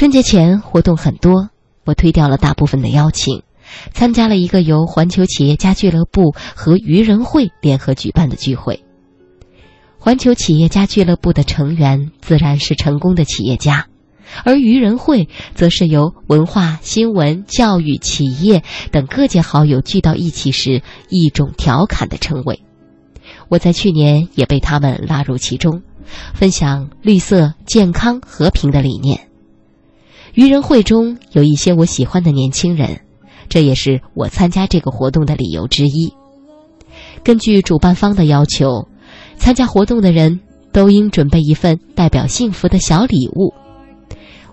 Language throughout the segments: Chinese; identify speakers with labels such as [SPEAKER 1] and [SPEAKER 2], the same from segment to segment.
[SPEAKER 1] 春节前活动很多，我推掉了大部分的邀请，参加了一个由环球企业家俱乐部和愚人会联合举办的聚会。环球企业家俱乐部的成员自然是成功的企业家，而愚人会则是由文化、新闻、教育、企业等各界好友聚到一起时一种调侃的称谓。我在去年也被他们拉入其中，分享绿色、健康、和平的理念。愚人会中有一些我喜欢的年轻人，这也是我参加这个活动的理由之一。根据主办方的要求。参加活动的人都应准备一份代表幸福的小礼物。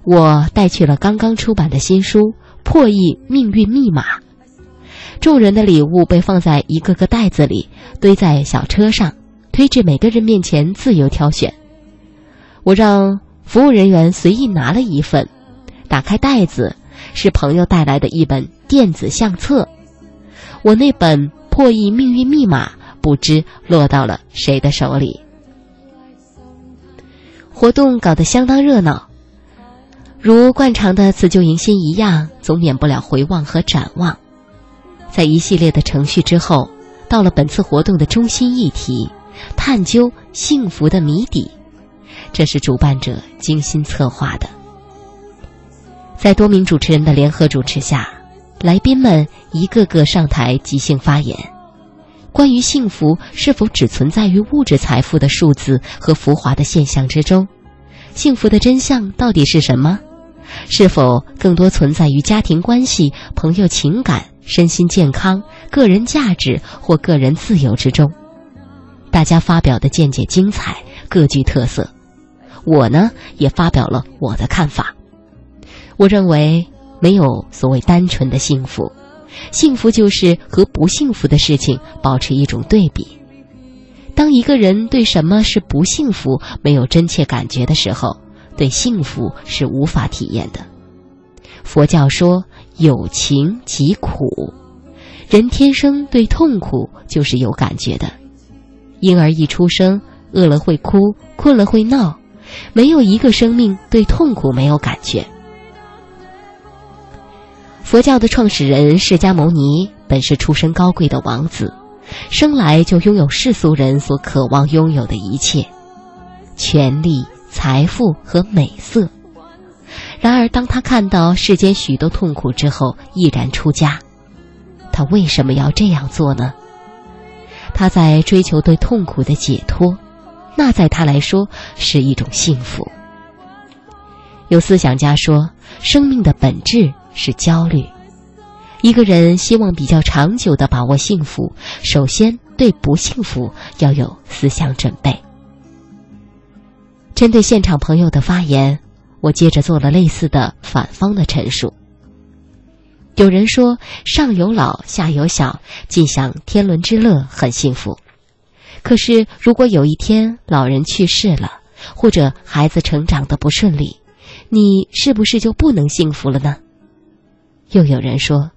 [SPEAKER 1] 我带去了刚刚出版的新书《破译命运密码》。众人的礼物被放在一个个袋子里，堆在小车上，推至每个人面前自由挑选。我让服务人员随意拿了一份，打开袋子，是朋友带来的一本电子相册。我那本《破译命运密码》。不知落到了谁的手里。活动搞得相当热闹，如惯常的辞旧迎新一样，总免不了回望和展望。在一系列的程序之后，到了本次活动的中心议题——探究幸福的谜底。这是主办者精心策划的。在多名主持人的联合主持下，来宾们一个个上台即兴发言。关于幸福是否只存在于物质财富的数字和浮华的现象之中？幸福的真相到底是什么？是否更多存在于家庭关系、朋友情感、身心健康、个人价值或个人自由之中？大家发表的见解精彩，各具特色。我呢，也发表了我的看法。我认为，没有所谓单纯的幸福。幸福就是和不幸福的事情保持一种对比。当一个人对什么是不幸福没有真切感觉的时候，对幸福是无法体验的。佛教说有情即苦，人天生对痛苦就是有感觉的。婴儿一出生，饿了会哭，困了会闹，没有一个生命对痛苦没有感觉。佛教的创始人释迦牟尼本是出身高贵的王子，生来就拥有世俗人所渴望拥有的一切：权力、财富和美色。然而，当他看到世间许多痛苦之后，毅然出家。他为什么要这样做呢？他在追求对痛苦的解脱，那在他来说是一种幸福。有思想家说，生命的本质。是焦虑。一个人希望比较长久的把握幸福，首先对不幸福要有思想准备。针对现场朋友的发言，我接着做了类似的反方的陈述。有人说上有老下有小，尽享天伦之乐很幸福。可是如果有一天老人去世了，或者孩子成长的不顺利，你是不是就不能幸福了呢？又有人说，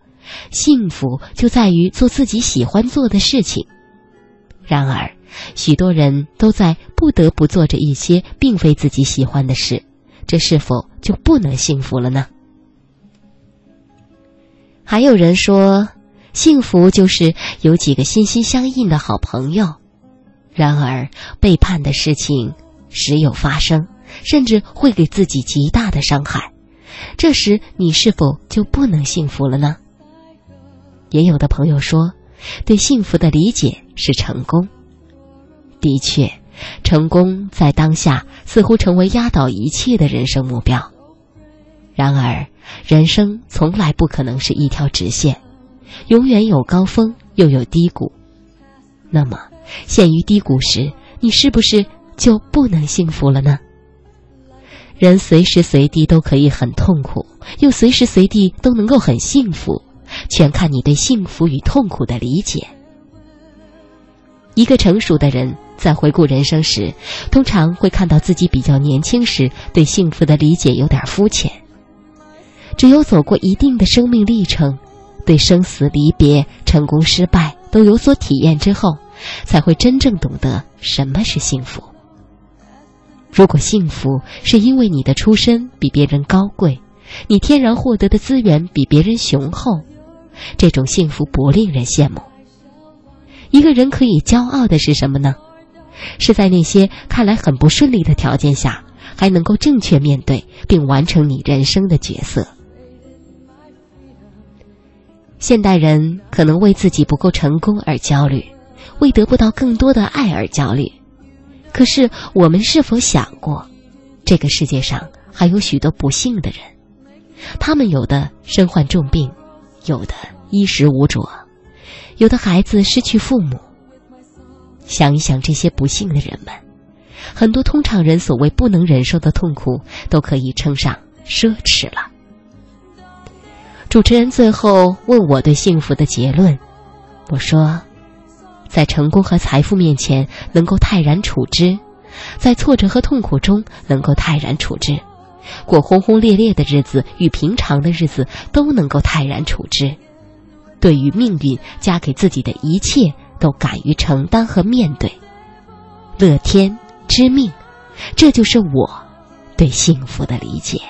[SPEAKER 1] 幸福就在于做自己喜欢做的事情。然而，许多人都在不得不做着一些并非自己喜欢的事，这是否就不能幸福了呢？还有人说，幸福就是有几个心心相印的好朋友。然而，背叛的事情时有发生，甚至会给自己极大的伤害。这时，你是否就不能幸福了呢？也有的朋友说，对幸福的理解是成功。的确，成功在当下似乎成为压倒一切的人生目标。然而，人生从来不可能是一条直线，永远有高峰，又有低谷。那么，陷于低谷时，你是不是就不能幸福了呢？人随时随地都可以很痛苦，又随时随地都能够很幸福，全看你对幸福与痛苦的理解。一个成熟的人在回顾人生时，通常会看到自己比较年轻时对幸福的理解有点肤浅。只有走过一定的生命历程，对生死离别、成功失败都有所体验之后，才会真正懂得什么是幸福。如果幸福是因为你的出身比别人高贵，你天然获得的资源比别人雄厚，这种幸福不令人羡慕。一个人可以骄傲的是什么呢？是在那些看来很不顺利的条件下，还能够正确面对并完成你人生的角色。现代人可能为自己不够成功而焦虑，为得不到更多的爱而焦虑。可是，我们是否想过，这个世界上还有许多不幸的人？他们有的身患重病，有的衣食无着，有的孩子失去父母。想一想这些不幸的人们，很多通常人所谓不能忍受的痛苦，都可以称上奢侈了。主持人最后问我对幸福的结论，我说。在成功和财富面前能够泰然处之，在挫折和痛苦中能够泰然处之，过轰轰烈烈的日子与平常的日子都能够泰然处之，对于命运加给自己的一切都敢于承担和面对，乐天知命，这就是我对幸福的理解。